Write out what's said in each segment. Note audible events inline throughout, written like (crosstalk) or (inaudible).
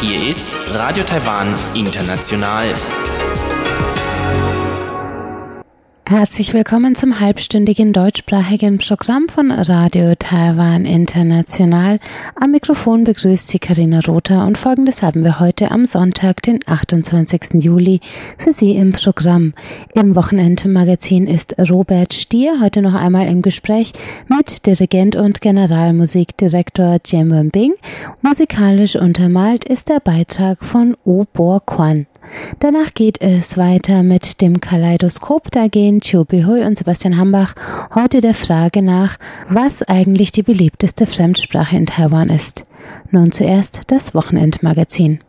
Hier ist Radio Taiwan International. Herzlich willkommen zum halbstündigen Deutsch deutschsprachigen Programm von Radio Taiwan International. Am Mikrofon begrüßt sie Karina Rother und folgendes haben wir heute am Sonntag, den 28. Juli, für Sie im Programm. Im Wochenendmagazin ist Robert Stier heute noch einmal im Gespräch mit Dirigent und Generalmusikdirektor Jem Wenbing. Musikalisch untermalt ist der Beitrag von U Bo Kwan. Danach geht es weiter mit dem Kaleidoskop. Da gehen Chiu Behui und Sebastian Hambach heute der Frage nach, was eigentlich die beliebteste Fremdsprache in Taiwan ist. Nun zuerst das Wochenendmagazin.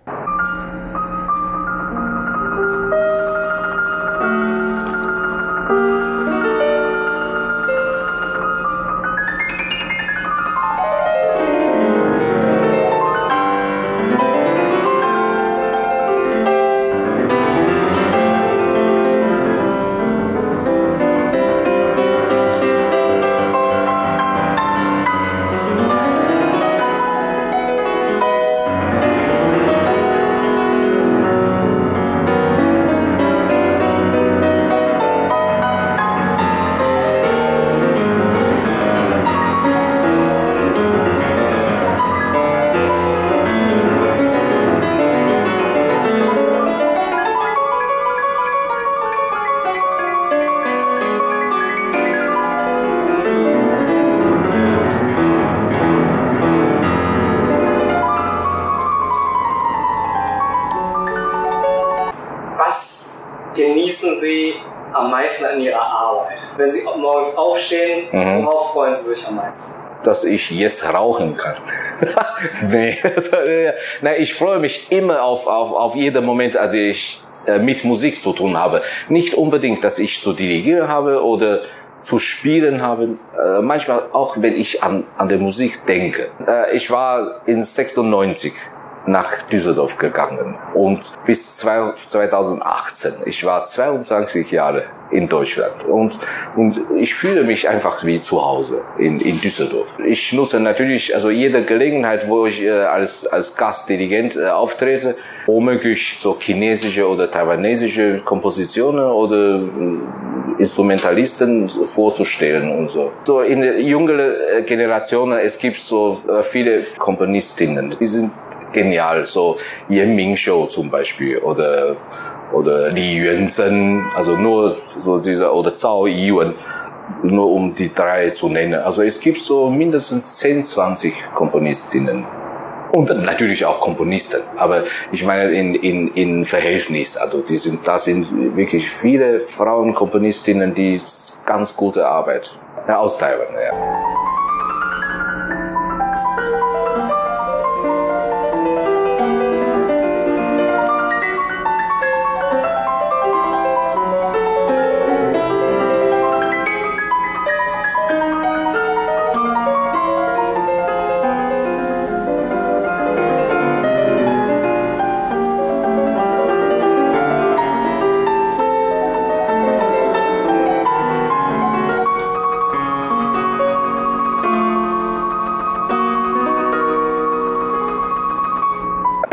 Genießen Sie am meisten an Ihrer Arbeit? Wenn Sie morgens aufstehen, Mhm. worauf freuen Sie sich am meisten? dass ich jetzt rauchen kann. (laughs) nee, Nein, ich freue mich immer auf, auf, auf jeden Moment, als ich äh, mit Musik zu tun habe. Nicht unbedingt, dass ich zu dirigieren habe oder zu spielen habe. Äh, manchmal auch, wenn ich an, an der Musik denke. Äh, ich war in 96 nach Düsseldorf gegangen und bis zwei- 2018. Ich war 22 Jahre in Deutschland und, und ich fühle mich einfach wie zu Hause in, in Düsseldorf. Ich nutze natürlich also jede Gelegenheit, wo ich äh, als, als Gastdirigent äh, auftrete, womöglich so chinesische oder taiwanesische Kompositionen oder äh, Instrumentalisten vorzustellen und so. So in der jüngeren äh, Generation, es gibt so äh, viele Komponistinnen, die sind genial, so Yan Mingshou zum Beispiel oder oder Li Yuanzhen, also nur so dieser oder Zhao Yiwen, nur um die drei zu nennen. Also es gibt so mindestens 10, 20 Komponistinnen. Und natürlich auch Komponisten. Aber ich meine in, in, in Verhältnis. Also die sind, da sind wirklich viele Frauenkomponistinnen, die ganz gute Arbeit ja, aus Taiwan. Ja.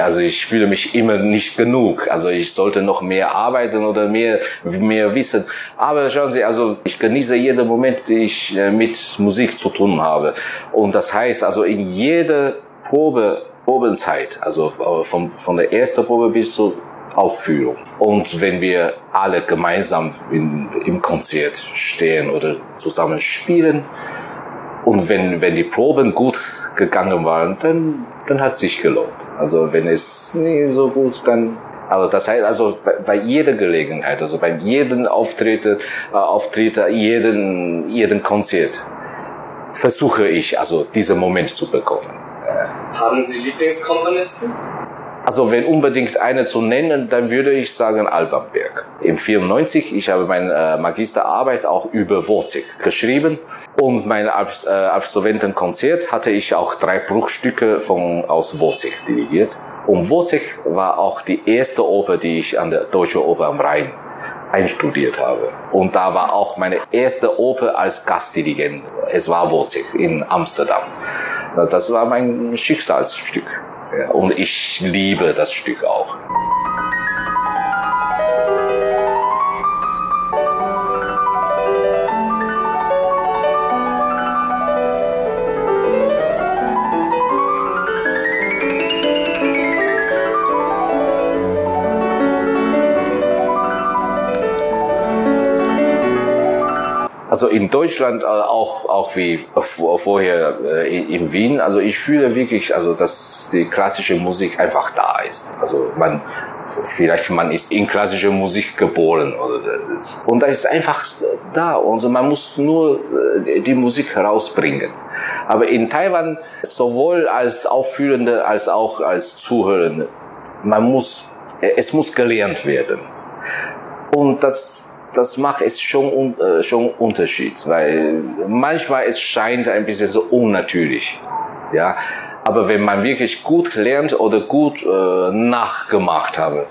Also ich fühle mich immer nicht genug. Also ich sollte noch mehr arbeiten oder mehr, mehr wissen. Aber schauen Sie, also ich genieße jeden Moment, den ich äh, mit Musik zu tun habe. Und das heißt, also in jeder Probe, Probenzeit, also äh, von, von der ersten Probe bis zur Aufführung. Und wenn wir alle gemeinsam in, im Konzert stehen oder zusammen spielen, und wenn, wenn die Proben gut gegangen waren, dann, dann hat es sich gelohnt. Also wenn es nicht so gut, dann, also das heißt also bei, bei jeder Gelegenheit, also bei jedem Auftritt, äh, Auftritt, jeden, jeden Konzert, versuche ich also diesen Moment zu bekommen. Haben Sie Lieblingskomponisten? Also wenn unbedingt eine zu nennen, dann würde ich sagen Alban Berg. Im 94, ich habe meine äh, Magisterarbeit auch über Wozzeck geschrieben und mein äh, Absolventenkonzert hatte ich auch drei Bruchstücke von aus Wozzeck dirigiert. Und Wozzeck war auch die erste Oper, die ich an der Deutschen Oper am Rhein einstudiert habe. Und da war auch meine erste Oper als Gastdirigent. Es war Wozzeck in Amsterdam. Das war mein Schicksalsstück. Und ich liebe das Stück auch. Also in Deutschland äh, auch auch wie vorher äh, in Wien. Also ich fühle wirklich, also dass die klassische Musik einfach da ist. Also man vielleicht man ist in klassischer Musik geboren und da ist einfach da und so man muss nur äh, die Musik herausbringen. Aber in Taiwan sowohl als Aufführende als auch als Zuhörende man muss es muss gelernt werden und das das macht es schon, äh, schon Unterschied, weil manchmal es scheint ein bisschen so unnatürlich, ja. Aber wenn man wirklich gut lernt oder gut äh, nachgemacht habe,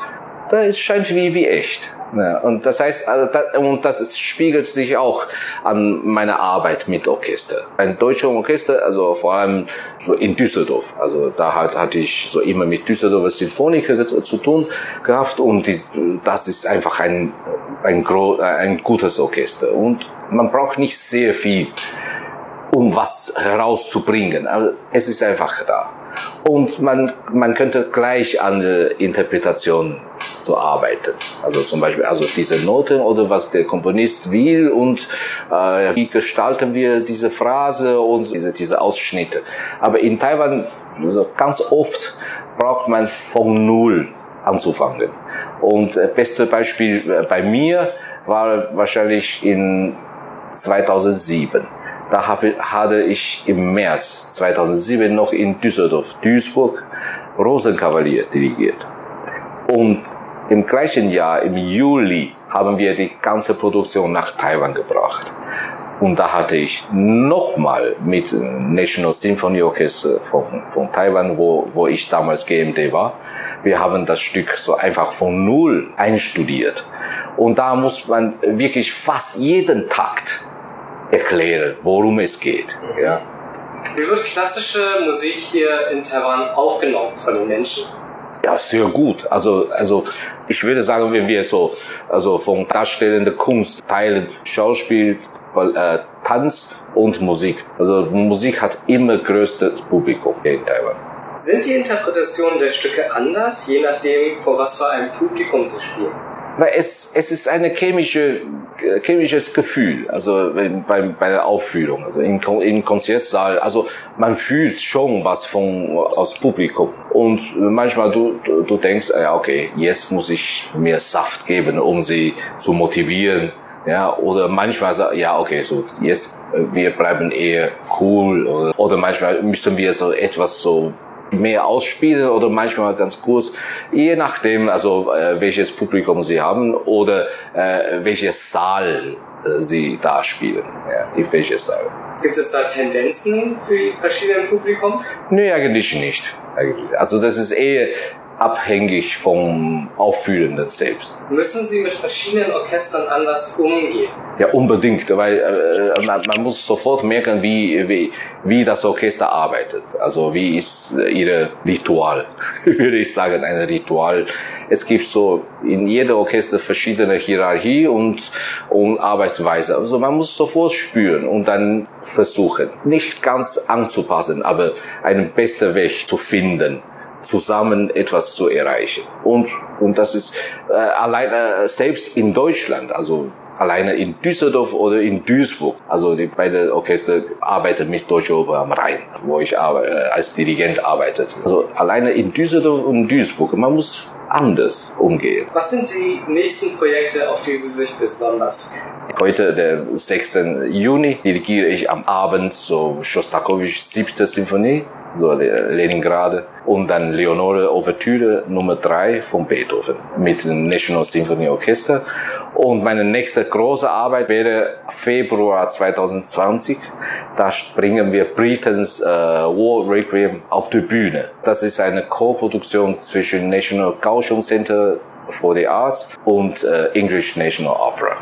da es scheint wie wie echt. Ja, und das heißt, also das, und das spiegelt sich auch an meiner Arbeit mit Orchester. Ein deutscher Orchester, also vor allem so in Düsseldorf. Also da hat, hatte ich so immer mit Düsseldorfer Sinfoniker zu tun gehabt und die, das ist einfach ein, ein, ein gutes Orchester. Und man braucht nicht sehr viel, um was herauszubringen. Aber es ist einfach da. Und man, man könnte gleich an der Interpretation zu arbeiten. Also zum Beispiel also diese Noten oder was der Komponist will und äh, wie gestalten wir diese Phrase und diese, diese Ausschnitte. Aber in Taiwan also ganz oft braucht man von Null anzufangen. Und das beste Beispiel äh, bei mir war wahrscheinlich in 2007. Da habe, hatte ich im März 2007 noch in Düsseldorf, Duisburg, Rosenkavalier dirigiert. Und im gleichen Jahr, im Juli, haben wir die ganze Produktion nach Taiwan gebracht. Und da hatte ich nochmal mit National Symphony Orchestra von, von Taiwan, wo, wo ich damals GMD war, wir haben das Stück so einfach von Null einstudiert. Und da muss man wirklich fast jeden Takt erklären, worum es geht. Ja. Wie wird klassische Musik hier in Taiwan aufgenommen von den Menschen? Ja, sehr gut. Also, also ich würde sagen, wenn wir so also von darstellender Kunst teilen, Schauspiel, äh, Tanz und Musik. Also Musik hat immer größtes Publikum hier in Taiwan. Sind die Interpretationen der Stücke anders, je nachdem, vor was für einem Publikum sie spielen? Weil es, es ist eine chemische, chemisches Gefühl, also bei, bei der Aufführung, also im, im Konzertsaal, also man fühlt schon was von, aus Publikum. Und manchmal du, du, denkst, ja, okay, jetzt muss ich mir Saft geben, um sie zu motivieren. Ja, oder manchmal sagt, ja, okay, so, jetzt, wir bleiben eher cool, oder, oder manchmal müssen wir so etwas so mehr ausspielen oder manchmal ganz kurz, je nachdem, also äh, welches Publikum sie haben oder äh, welches Saal äh, sie da spielen, ja, in welches Saal. Gibt es da Tendenzen für die verschiedenen Publikum? Nee, eigentlich nicht. Also das ist eher abhängig vom Aufführenden selbst. Müssen Sie mit verschiedenen Orchestern anders umgehen? Ja, unbedingt, weil äh, man, man, muss sofort merken, wie, wie, wie das Orchester arbeitet. Also wie ist ihre Ritual, (laughs) würde ich sagen, ein Ritual. Es gibt so in jedem Orchester verschiedene Hierarchie und, und Arbeitsweise. Also man muss sofort spüren und dann versuchen, nicht ganz anzupassen, aber einen besten Weg zu finden zusammen etwas zu erreichen. Und, und das ist äh, alleine selbst in Deutschland, also alleine in Düsseldorf oder in Duisburg. Also die beiden Orchester arbeiten mit Deutsche Oper am Rhein, wo ich äh, als Dirigent arbeite. Also alleine in Düsseldorf und Duisburg, man muss anders umgehen. Was sind die nächsten Projekte, auf die Sie sich besonders Heute, der 6. Juni, dirigiere ich am Abend so Shostakovich siebte Sinfonie, so Leningrad, und dann Leonore Ouvertüre Nummer 3 von Beethoven mit dem National Symphony Orchester. Und meine nächste große Arbeit wäre Februar 2020. Da bringen wir Britons äh, War Requiem auf die Bühne. Das ist eine Co-Produktion zwischen National Kaohsiung Center for the Arts und äh, English National Opera.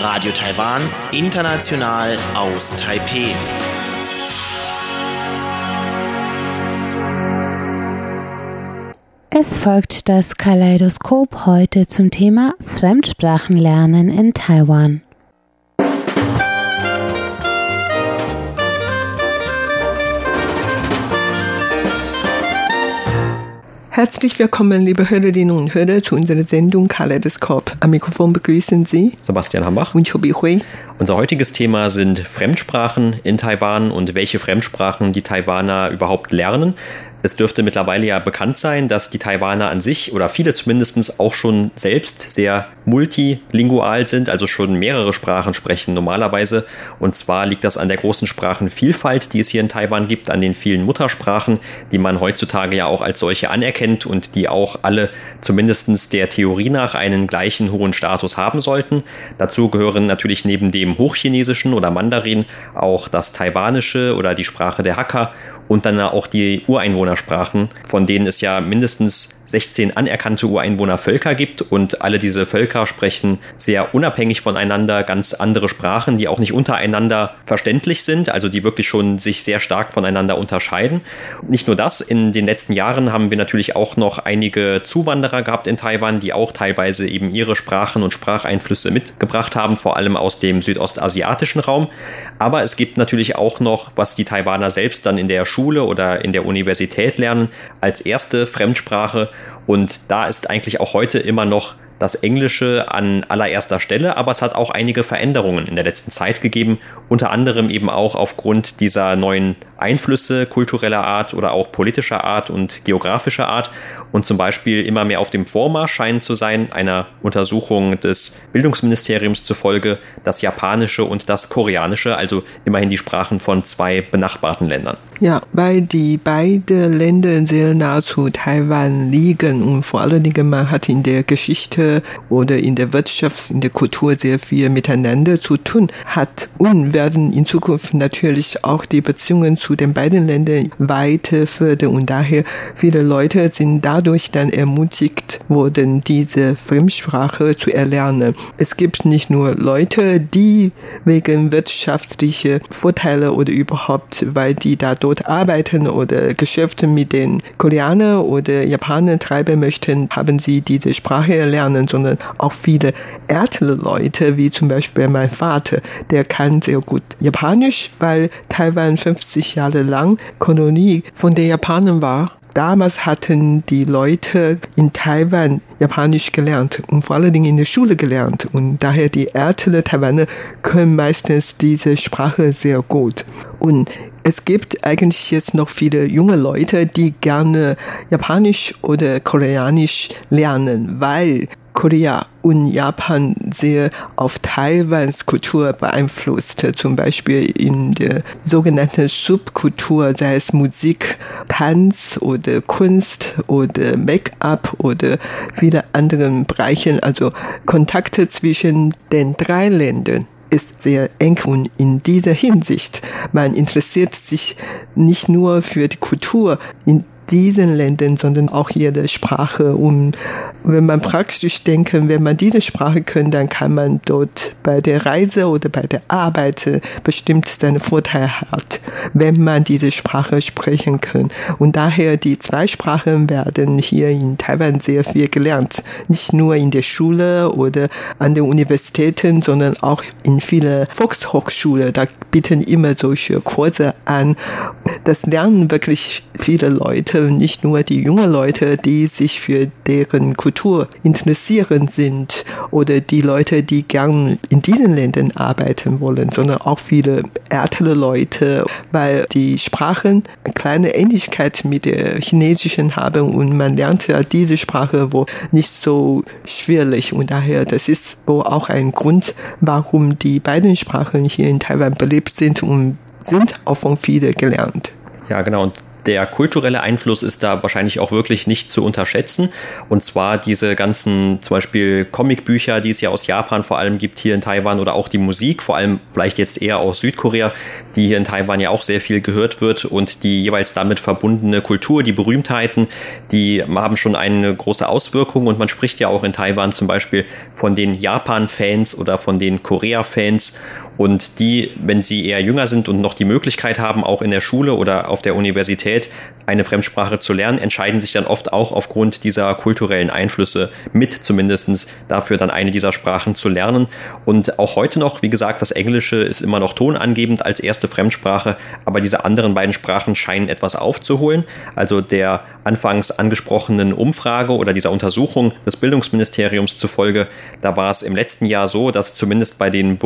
Radio Taiwan, international aus Taipeh. Es folgt das Kaleidoskop heute zum Thema Fremdsprachenlernen in Taiwan. Herzlich willkommen, liebe Hörerinnen und Hörer, zu unserer Sendung Kaleidoskop. Am Mikrofon begrüßen Sie Sebastian Hambach. und Chobi Hui. Unser heutiges Thema sind Fremdsprachen in Taiwan und welche Fremdsprachen die Taiwaner überhaupt lernen. Es dürfte mittlerweile ja bekannt sein, dass die Taiwaner an sich oder viele zumindest auch schon selbst sehr multilingual sind, also schon mehrere Sprachen sprechen normalerweise. Und zwar liegt das an der großen Sprachenvielfalt, die es hier in Taiwan gibt, an den vielen Muttersprachen, die man heutzutage ja auch als solche anerkennt und die auch alle zumindest der Theorie nach einen gleichen hohen Status haben sollten. Dazu gehören natürlich neben dem Hochchinesischen oder Mandarin auch das Taiwanische oder die Sprache der Hakka und dann auch die Ureinwohnersprachen, von denen es ja mindestens 16 anerkannte Ureinwohnervölker gibt und alle diese Völker sprechen sehr unabhängig voneinander ganz andere Sprachen, die auch nicht untereinander verständlich sind, also die wirklich schon sich sehr stark voneinander unterscheiden. Nicht nur das, in den letzten Jahren haben wir natürlich auch noch einige Zuwanderer gehabt in Taiwan, die auch teilweise eben ihre Sprachen und Spracheinflüsse mitgebracht haben, vor allem aus dem südostasiatischen Raum. Aber es gibt natürlich auch noch, was die Taiwaner selbst dann in der Schule oder in der Universität lernen, als erste Fremdsprache. Und da ist eigentlich auch heute immer noch das Englische an allererster Stelle, aber es hat auch einige Veränderungen in der letzten Zeit gegeben, unter anderem eben auch aufgrund dieser neuen Einflüsse kultureller Art oder auch politischer Art und geografischer Art. Und zum Beispiel immer mehr auf dem Vormarsch scheinen zu sein, einer Untersuchung des Bildungsministeriums zufolge, das Japanische und das Koreanische, also immerhin die Sprachen von zwei benachbarten Ländern. Ja, weil die beiden Länder sehr nah zu Taiwan liegen und vor allen Dingen man hat in der Geschichte oder in der Wirtschaft, in der Kultur sehr viel miteinander zu tun hat und werden in Zukunft natürlich auch die Beziehungen zu den beiden Ländern weiter fördern und daher viele Leute sind dadurch dann ermutigt worden, diese Fremdsprache zu erlernen. Es gibt nicht nur Leute, die wegen wirtschaftlicher Vorteile oder überhaupt, weil die da dort arbeiten oder Geschäfte mit den Koreanern oder Japanern treiben möchten, haben sie diese Sprache erlernen, sondern auch viele ältere Leute, wie zum Beispiel mein Vater, der kann sehr gut Japanisch, weil Taiwan 50 Jahre lang Kolonie von den Japanern war. Damals hatten die Leute in Taiwan Japanisch gelernt und vor allen Dingen in der Schule gelernt. Und daher die älteren Taiwaner können meistens diese Sprache sehr gut. Und es gibt eigentlich jetzt noch viele junge Leute, die gerne Japanisch oder Koreanisch lernen, weil Korea und Japan sehr auf Taiwans Kultur beeinflusst. Zum Beispiel in der sogenannten Subkultur, sei es Musik, Tanz oder Kunst oder Make-up oder viele anderen Bereichen. Also Kontakte zwischen den drei Ländern ist sehr eng und in dieser Hinsicht, man interessiert sich nicht nur für die Kultur in diesen Ländern, sondern auch jede Sprache. Und wenn man praktisch denken, wenn man diese Sprache kann, dann kann man dort bei der Reise oder bei der Arbeit bestimmt seine Vorteile hat, wenn man diese Sprache sprechen kann. Und daher die zwei Sprachen werden hier in Taiwan sehr viel gelernt. Nicht nur in der Schule oder an den Universitäten, sondern auch in vielen Volkshochschulen. Da bieten immer solche Kurse an. Das lernen wirklich viele Leute, nicht nur die jungen Leute, die sich für deren Kultur interessieren sind oder die Leute, die gern in diesen Ländern arbeiten wollen, sondern auch viele ältere Leute, weil die Sprachen eine kleine Ähnlichkeit mit der chinesischen haben und man lernt ja diese Sprache wo nicht so schwierig und daher das ist wohl auch ein Grund, warum die beiden Sprachen hier in Taiwan beliebt sind und sind auch von vielen gelernt. Ja, genau. Und der kulturelle Einfluss ist da wahrscheinlich auch wirklich nicht zu unterschätzen. Und zwar diese ganzen zum Beispiel Comicbücher, die es ja aus Japan vor allem gibt hier in Taiwan oder auch die Musik, vor allem vielleicht jetzt eher aus Südkorea, die hier in Taiwan ja auch sehr viel gehört wird und die jeweils damit verbundene Kultur, die Berühmtheiten, die haben schon eine große Auswirkung und man spricht ja auch in Taiwan zum Beispiel von den Japan-Fans oder von den Korea-Fans und die, wenn sie eher jünger sind und noch die Möglichkeit haben, auch in der Schule oder auf der Universität eine Fremdsprache zu lernen, entscheiden sich dann oft auch aufgrund dieser kulturellen Einflüsse mit zumindest dafür dann eine dieser Sprachen zu lernen. Und auch heute noch, wie gesagt, das Englische ist immer noch tonangebend als erste Fremdsprache, aber diese anderen beiden Sprachen scheinen etwas aufzuholen. Also der anfangs angesprochenen Umfrage oder dieser Untersuchung des Bildungsministeriums zufolge, da war es im letzten Jahr so, dass zumindest bei den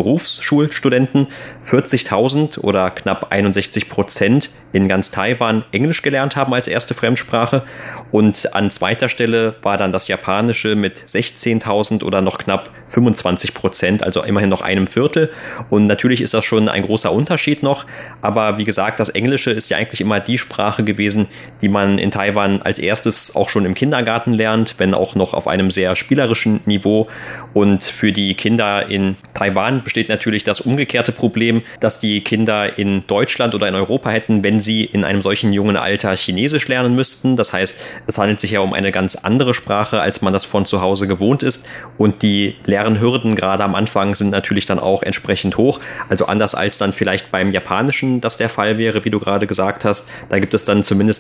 Berufsschulstudenten 40.000 oder knapp 61 Prozent in ganz Taiwan Englisch gelernt haben als erste Fremdsprache. Und an zweiter Stelle war dann das Japanische mit 16.000 oder noch knapp 25 Prozent, also immerhin noch einem Viertel. Und natürlich ist das schon ein großer Unterschied noch. Aber wie gesagt, das Englische ist ja eigentlich immer die Sprache gewesen, die man in Taiwan als erstes auch schon im Kindergarten lernt, wenn auch noch auf einem sehr spielerischen Niveau. Und für die Kinder in Taiwan besteht natürlich das umgekehrte Problem, dass die Kinder in Deutschland oder in Europa hätten, wenn sie in einem solchen jungen Alter Chinesisch lernen müssten. Das heißt, es handelt sich ja um eine ganz andere Sprache, als man das von zu Hause gewohnt ist. Und die Lernhürden gerade am Anfang sind natürlich dann auch entsprechend hoch. Also anders als dann vielleicht beim Japanischen das der Fall wäre, wie du gerade gesagt hast. Da gibt es dann zumindest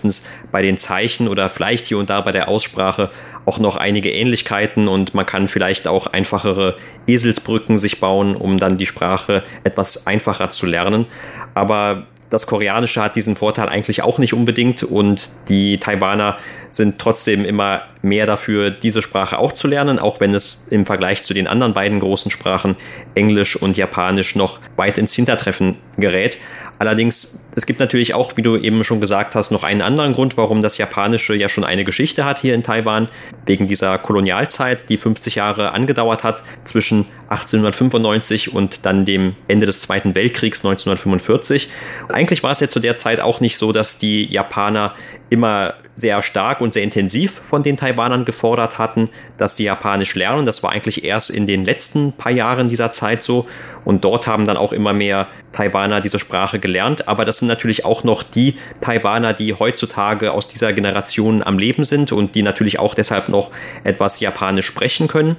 bei den Zeichen oder vielleicht hier und da bei der Aussprache auch noch einige Ähnlichkeiten und man kann vielleicht auch einfachere Eselsbrücken sich bauen, um dann die Sprache etwas einfacher zu lernen. Aber das Koreanische hat diesen Vorteil eigentlich auch nicht unbedingt und die Taiwaner sind trotzdem immer mehr dafür, diese Sprache auch zu lernen, auch wenn es im Vergleich zu den anderen beiden großen Sprachen Englisch und Japanisch noch weit ins Hintertreffen gerät. Allerdings, es gibt natürlich auch, wie du eben schon gesagt hast, noch einen anderen Grund, warum das Japanische ja schon eine Geschichte hat hier in Taiwan, wegen dieser Kolonialzeit, die 50 Jahre angedauert hat, zwischen 1895 und dann dem Ende des Zweiten Weltkriegs 1945. Eigentlich war es ja zu der Zeit auch nicht so, dass die Japaner immer sehr stark und sehr intensiv von den Taiwanern gefordert hatten, dass sie Japanisch lernen. Das war eigentlich erst in den letzten paar Jahren dieser Zeit so. Und dort haben dann auch immer mehr Taiwaner diese Sprache gelernt. Aber das sind natürlich auch noch die Taiwaner, die heutzutage aus dieser Generation am Leben sind und die natürlich auch deshalb noch etwas Japanisch sprechen können.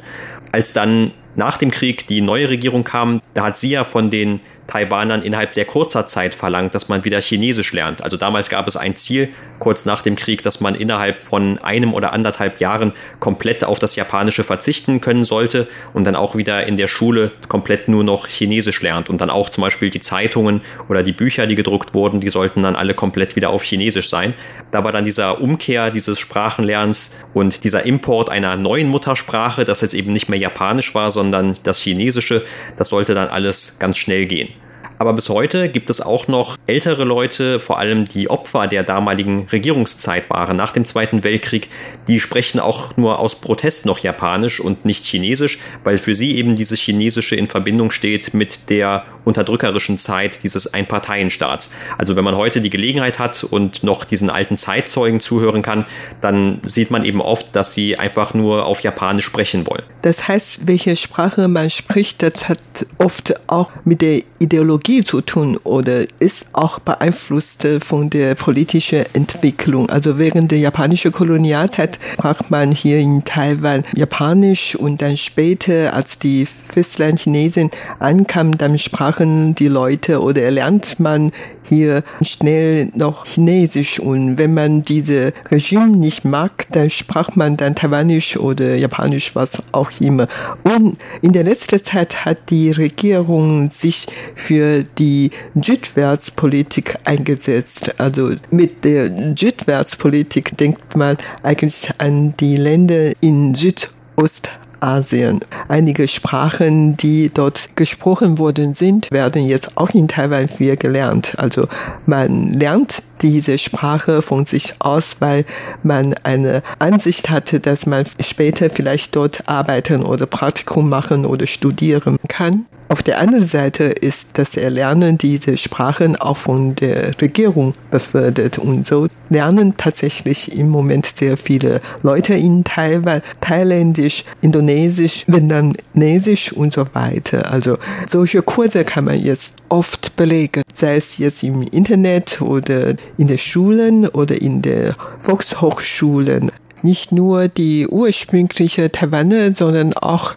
Als dann nach dem Krieg die neue Regierung kam, da hat sie ja von den Taiwanern innerhalb sehr kurzer Zeit verlangt, dass man wieder Chinesisch lernt. Also damals gab es ein Ziel, kurz nach dem Krieg, dass man innerhalb von einem oder anderthalb Jahren komplett auf das Japanische verzichten können sollte und dann auch wieder in der Schule komplett nur noch Chinesisch lernt. Und dann auch zum Beispiel die Zeitungen oder die Bücher, die gedruckt wurden, die sollten dann alle komplett wieder auf Chinesisch sein. Da war dann dieser Umkehr dieses Sprachenlernens und dieser Import einer neuen Muttersprache, das jetzt eben nicht mehr Japanisch war, sondern das Chinesische, das sollte dann alles ganz schnell gehen. Aber bis heute gibt es auch noch ältere Leute, vor allem die Opfer der damaligen Regierungszeit waren, nach dem Zweiten Weltkrieg, die sprechen auch nur aus Protest noch Japanisch und nicht Chinesisch, weil für sie eben dieses Chinesische in Verbindung steht mit der unterdrückerischen Zeit dieses Einparteienstaats. Also wenn man heute die Gelegenheit hat und noch diesen alten Zeitzeugen zuhören kann, dann sieht man eben oft, dass sie einfach nur auf Japanisch sprechen wollen. Das heißt, welche Sprache man spricht, das hat oft auch mit der Ideologie zu tun oder ist auch beeinflusst von der politischen Entwicklung. Also während der japanischen Kolonialzeit sprach man hier in Taiwan Japanisch und dann später, als die Festlandchinesen ankamen, dann sprachen die Leute oder lernt man hier schnell noch Chinesisch und wenn man diese Regime nicht mag, dann sprach man dann Taiwanisch oder Japanisch, was auch immer. Und in der letzten Zeit hat die Regierung sich für die Südwärtspolitik eingesetzt. Also mit der Südwärtspolitik denkt man eigentlich an die Länder in Südostasien. Asien. Einige Sprachen, die dort gesprochen worden sind, werden jetzt auch in Taiwan wieder gelernt. Also man lernt diese Sprache von sich aus, weil man eine Ansicht hatte, dass man später vielleicht dort arbeiten oder Praktikum machen oder studieren kann. Auf der anderen Seite ist das Erlernen dieser Sprachen auch von der Regierung befördert und so lernen tatsächlich im Moment sehr viele Leute in Taiwan Thailändisch, Indonesisch, Vietnamesisch und so weiter. Also solche Kurse kann man jetzt oft belegen, sei es jetzt im Internet oder in den Schulen oder in den Volkshochschulen. Nicht nur die ursprüngliche Taiwaner, sondern auch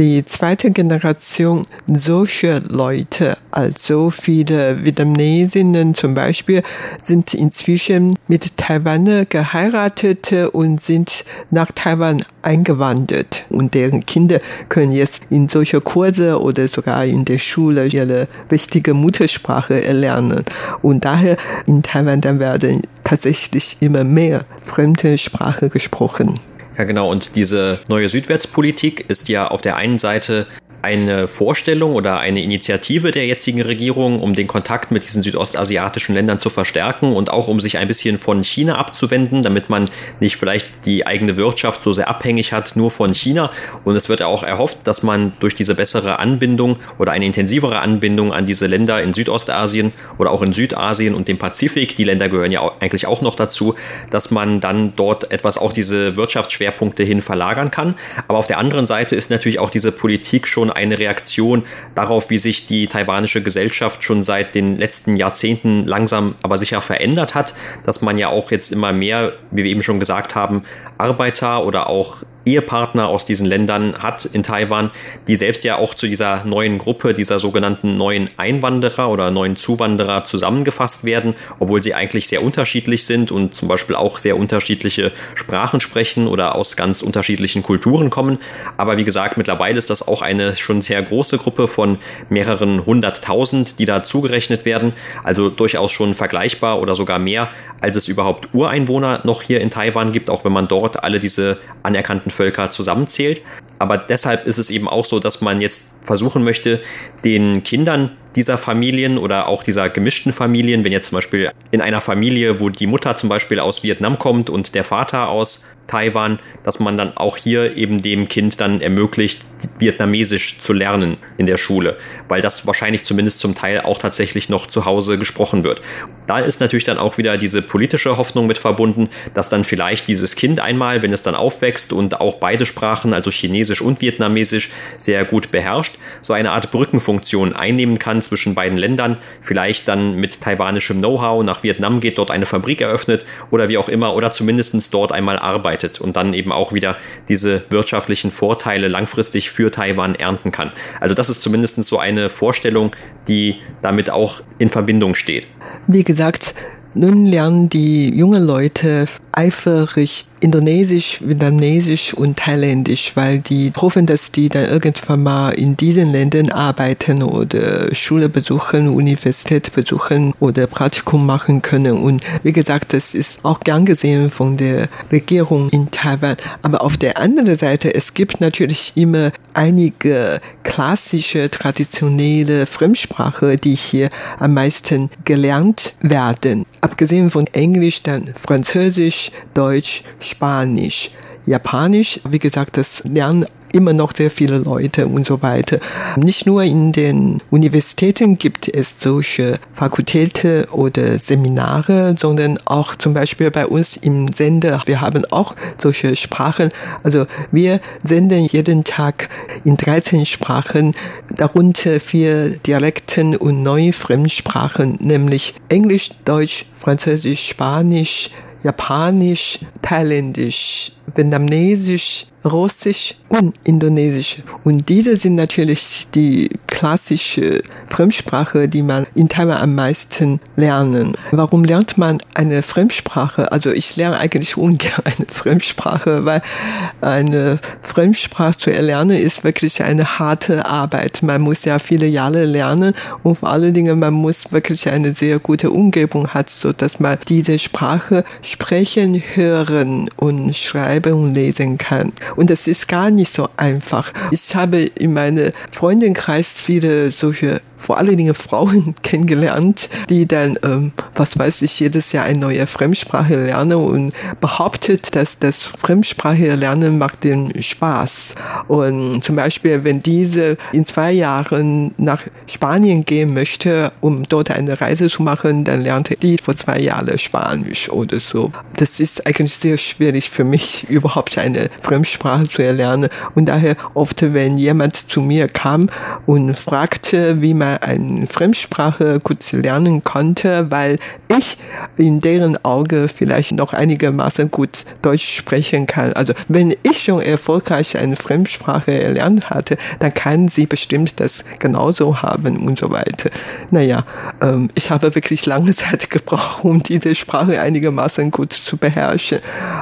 die zweite Generation solcher Leute, also viele Vietnamesinnen zum Beispiel, sind inzwischen mit Taiwaner geheiratet und sind nach Taiwan eingewandert. Und deren Kinder können jetzt in solche Kurse oder sogar in der Schule ihre richtige Muttersprache erlernen. Und daher in Taiwan dann werden tatsächlich immer mehr fremde Sprache gesprochen. Ja, genau. Und diese neue Südwärtspolitik ist ja auf der einen Seite eine Vorstellung oder eine Initiative der jetzigen Regierung, um den Kontakt mit diesen südostasiatischen Ländern zu verstärken und auch um sich ein bisschen von China abzuwenden, damit man nicht vielleicht die eigene Wirtschaft so sehr abhängig hat nur von China. Und es wird auch erhofft, dass man durch diese bessere Anbindung oder eine intensivere Anbindung an diese Länder in Südostasien oder auch in Südasien und dem Pazifik, die Länder gehören ja eigentlich auch noch dazu, dass man dann dort etwas auch diese Wirtschaftsschwerpunkte hin verlagern kann. Aber auf der anderen Seite ist natürlich auch diese Politik schon eine Reaktion darauf, wie sich die taiwanische Gesellschaft schon seit den letzten Jahrzehnten langsam aber sicher verändert hat, dass man ja auch jetzt immer mehr, wie wir eben schon gesagt haben, Arbeiter oder auch Ehepartner aus diesen Ländern hat in Taiwan, die selbst ja auch zu dieser neuen Gruppe, dieser sogenannten neuen Einwanderer oder neuen Zuwanderer zusammengefasst werden, obwohl sie eigentlich sehr unterschiedlich sind und zum Beispiel auch sehr unterschiedliche Sprachen sprechen oder aus ganz unterschiedlichen Kulturen kommen. Aber wie gesagt, mittlerweile ist das auch eine schon sehr große Gruppe von mehreren hunderttausend, die da zugerechnet werden. Also durchaus schon vergleichbar oder sogar mehr, als es überhaupt Ureinwohner noch hier in Taiwan gibt, auch wenn man dort alle diese anerkannten Völker zusammenzählt. Aber deshalb ist es eben auch so, dass man jetzt versuchen möchte, den Kindern dieser Familien oder auch dieser gemischten Familien, wenn jetzt zum Beispiel in einer Familie, wo die Mutter zum Beispiel aus Vietnam kommt und der Vater aus Taiwan, dass man dann auch hier eben dem Kind dann ermöglicht, Vietnamesisch zu lernen in der Schule, weil das wahrscheinlich zumindest zum Teil auch tatsächlich noch zu Hause gesprochen wird. Da ist natürlich dann auch wieder diese politische Hoffnung mit verbunden, dass dann vielleicht dieses Kind einmal, wenn es dann aufwächst und auch beide Sprachen, also Chinesisch und Vietnamesisch, sehr gut beherrscht, so eine Art Brückenfunktion einnehmen kann zwischen beiden Ländern, vielleicht dann mit taiwanischem Know-how nach Vietnam geht, dort eine Fabrik eröffnet oder wie auch immer, oder zumindest dort einmal arbeitet und dann eben auch wieder diese wirtschaftlichen Vorteile langfristig für Taiwan ernten kann. Also das ist zumindest so eine Vorstellung, die damit auch in Verbindung steht. Wie gesagt, nun lernen die jungen Leute eifrig Indonesisch, Vietnamesisch und Thailändisch, weil die hoffen, dass die dann irgendwann mal in diesen Ländern arbeiten oder Schule besuchen, Universität besuchen oder Praktikum machen können. Und wie gesagt, das ist auch gern gesehen von der Regierung in Taiwan. Aber auf der anderen Seite, es gibt natürlich immer einige klassische, traditionelle Fremdsprache, die hier am meisten gelernt werden. Abgesehen von Englisch, dann Französisch, Deutsch, Spanisch, Japanisch. Wie gesagt, das lernen immer noch sehr viele Leute und so weiter. Nicht nur in den Universitäten gibt es solche Fakultäten oder Seminare, sondern auch zum Beispiel bei uns im Sender. Wir haben auch solche Sprachen. Also wir senden jeden Tag in 13 Sprachen, darunter vier Dialekten und neun Fremdsprachen, nämlich Englisch, Deutsch, Französisch, Spanisch, Japanisch, Thailändisch, Vietnamesisch, Russisch und Indonesisch. Und diese sind natürlich die klassische Fremdsprache, die man in Taiwan am meisten lernen. Warum lernt man eine Fremdsprache? Also ich lerne eigentlich ungern eine Fremdsprache, weil eine Fremdsprache zu erlernen ist wirklich eine harte Arbeit. Man muss ja viele Jahre lernen und vor allen Dingen man muss wirklich eine sehr gute Umgebung haben, so dass man diese Sprache sprechen, hören und schreiben und lesen kann. Und das ist gar nicht so einfach. Ich habe in meinem Freundenkreis viele solche vor allen Dingen Frauen (laughs) kennengelernt, die dann, ähm, was weiß ich, jedes Jahr eine neue Fremdsprache lernen und behauptet, dass das Fremdsprache lernen macht den Spaß. Und zum Beispiel, wenn diese in zwei Jahren nach Spanien gehen möchte, um dort eine Reise zu machen, dann lernte die vor zwei Jahren Spanisch oder so. Das ist eigentlich sehr schwierig für mich, (laughs) überhaupt eine Fremdsprache zu erlernen. Und daher oft, wenn jemand zu mir kam und fragte, wie man eine Fremdsprache gut lernen konnte, weil ich in deren Auge vielleicht noch einigermaßen gut Deutsch sprechen kann. Also wenn ich schon erfolgreich eine Fremdsprache erlernt hatte, dann kann sie bestimmt das genauso haben und so weiter. Naja, ähm, ich habe wirklich lange Zeit (laughs) gebraucht, um diese Sprache einigermaßen gut zu beherrschen.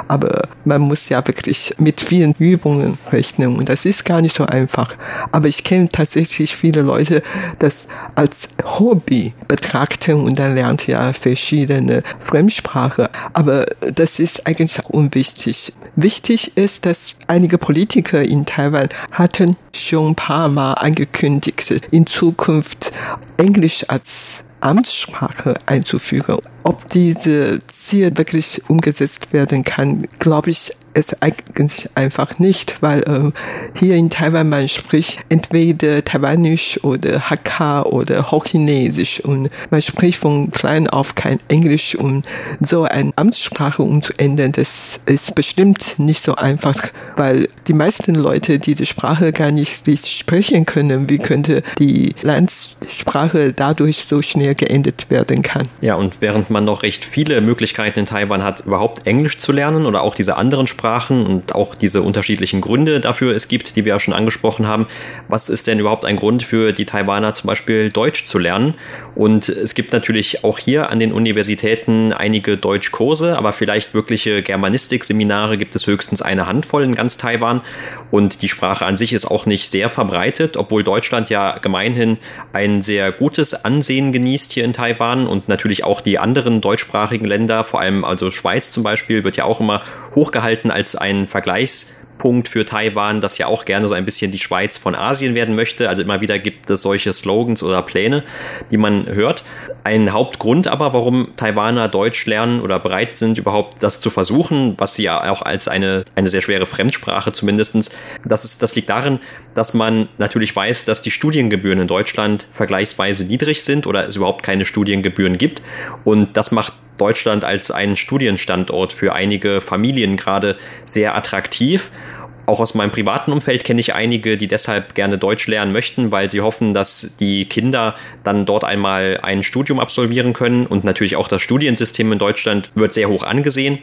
Aber man muss ja wirklich mit vielen Übungen rechnen und das ist gar nicht so einfach. Aber ich kenne tatsächlich viele Leute, das als Hobby betrachten und dann lernt ja verschiedene Fremdsprachen. Aber das ist eigentlich unwichtig. Wichtig ist, dass einige Politiker in Taiwan hatten schon ein paar Mal angekündigt, in Zukunft Englisch als Amtssprache einzuführen. Ob diese Ziel wirklich umgesetzt werden kann, glaube ich es eigentlich einfach nicht, weil äh, hier in Taiwan man spricht entweder Taiwanisch oder Hakka oder Hochchinesisch und man spricht von klein auf kein Englisch und so eine Amtssprache umzuändern, das ist bestimmt nicht so einfach, weil die meisten Leute diese Sprache gar nicht richtig sprechen können. Wie könnte die Landssprache dadurch so schnell geändert werden kann? Ja, und während man noch recht viele Möglichkeiten in Taiwan hat, überhaupt Englisch zu lernen oder auch diese anderen Sprachen, Sprachen und auch diese unterschiedlichen Gründe dafür es gibt, die wir ja schon angesprochen haben. Was ist denn überhaupt ein Grund für die Taiwaner zum Beispiel Deutsch zu lernen? Und es gibt natürlich auch hier an den Universitäten einige Deutschkurse, aber vielleicht wirkliche Germanistik-Seminare gibt es höchstens eine Handvoll in ganz Taiwan. Und die Sprache an sich ist auch nicht sehr verbreitet, obwohl Deutschland ja gemeinhin ein sehr gutes Ansehen genießt hier in Taiwan und natürlich auch die anderen deutschsprachigen Länder, vor allem also Schweiz zum Beispiel, wird ja auch immer hochgehalten als ein Vergleichspunkt für Taiwan, das ja auch gerne so ein bisschen die Schweiz von Asien werden möchte. Also immer wieder gibt es solche Slogans oder Pläne, die man hört. Ein Hauptgrund aber, warum Taiwaner Deutsch lernen oder bereit sind, überhaupt das zu versuchen, was sie ja auch als eine, eine sehr schwere Fremdsprache zumindest, das, ist, das liegt darin, dass man natürlich weiß, dass die Studiengebühren in Deutschland vergleichsweise niedrig sind oder es überhaupt keine Studiengebühren gibt. Und das macht Deutschland als einen Studienstandort für einige Familien gerade sehr attraktiv. Auch aus meinem privaten Umfeld kenne ich einige, die deshalb gerne Deutsch lernen möchten, weil sie hoffen, dass die Kinder dann dort einmal ein Studium absolvieren können. Und natürlich auch das Studiensystem in Deutschland wird sehr hoch angesehen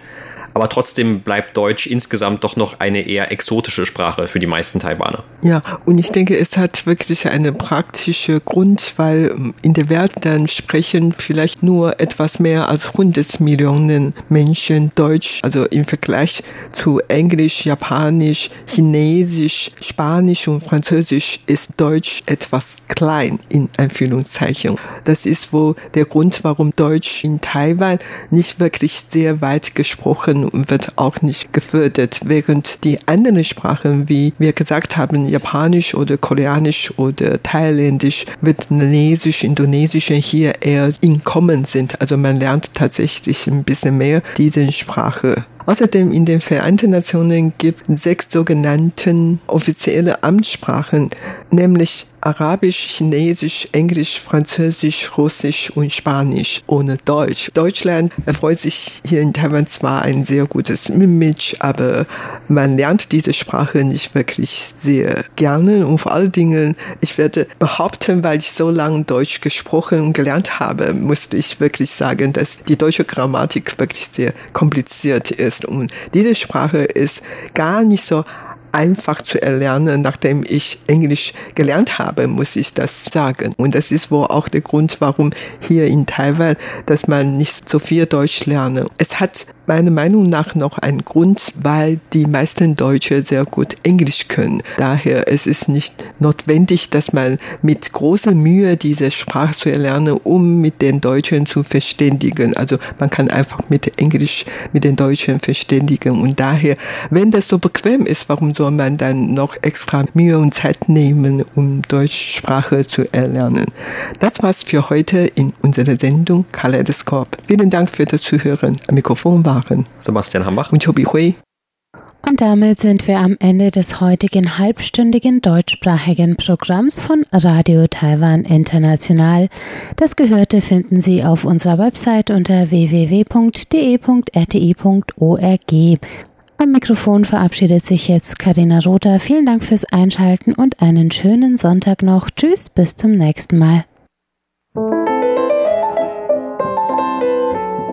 aber trotzdem bleibt Deutsch insgesamt doch noch eine eher exotische Sprache für die meisten Taiwaner. Ja, und ich denke, es hat wirklich einen praktischen Grund, weil ähm, in der Welt dann sprechen vielleicht nur etwas mehr als 100 Millionen Menschen Deutsch, also im Vergleich zu Englisch, Japanisch, Chinesisch, Spanisch und Französisch ist Deutsch etwas klein in Anführungszeichen. Das ist wohl der Grund, warum Deutsch in Taiwan nicht wirklich sehr weit gesprochen wird auch nicht gefördert, während die anderen Sprachen, wie wir gesagt haben, Japanisch oder Koreanisch oder Thailändisch, Vietnamesisch, Indonesisch hier eher in Kommen sind. Also man lernt tatsächlich ein bisschen mehr diese Sprache. Außerdem in den Vereinten Nationen gibt es sechs sogenannte offizielle Amtssprachen, nämlich Arabisch, Chinesisch, Englisch, Französisch, Russisch und Spanisch ohne Deutsch. Deutschland erfreut sich hier in Taiwan zwar ein sehr gutes Image, aber man lernt diese Sprache nicht wirklich sehr gerne und vor allen Dingen, ich werde behaupten, weil ich so lange Deutsch gesprochen und gelernt habe, musste ich wirklich sagen, dass die deutsche Grammatik wirklich sehr kompliziert ist und diese Sprache ist gar nicht so einfach zu erlernen, nachdem ich Englisch gelernt habe, muss ich das sagen. Und das ist wohl auch der Grund, warum hier in Taiwan, dass man nicht so viel Deutsch lerne. Es hat meiner Meinung nach noch einen Grund, weil die meisten Deutsche sehr gut Englisch können. Daher es ist nicht notwendig, dass man mit großer Mühe diese Sprache zu erlernen, um mit den Deutschen zu verständigen. Also man kann einfach mit Englisch mit den Deutschen verständigen. Und daher, wenn das so bequem ist, warum soll man dann noch extra Mühe und Zeit nehmen, um Deutschsprache zu erlernen? Das war's für heute in unserer Sendung Kaleidoskop. Vielen Dank für das Zuhören. Am Mikrofon waren Sebastian Hambach und Chobi Hui. Und damit sind wir am Ende des heutigen halbstündigen deutschsprachigen Programms von Radio Taiwan International. Das Gehörte finden Sie auf unserer Website unter www.de.rti.org. Am Mikrofon verabschiedet sich jetzt Karina Rother. Vielen Dank fürs Einschalten und einen schönen Sonntag noch. Tschüss, bis zum nächsten Mal.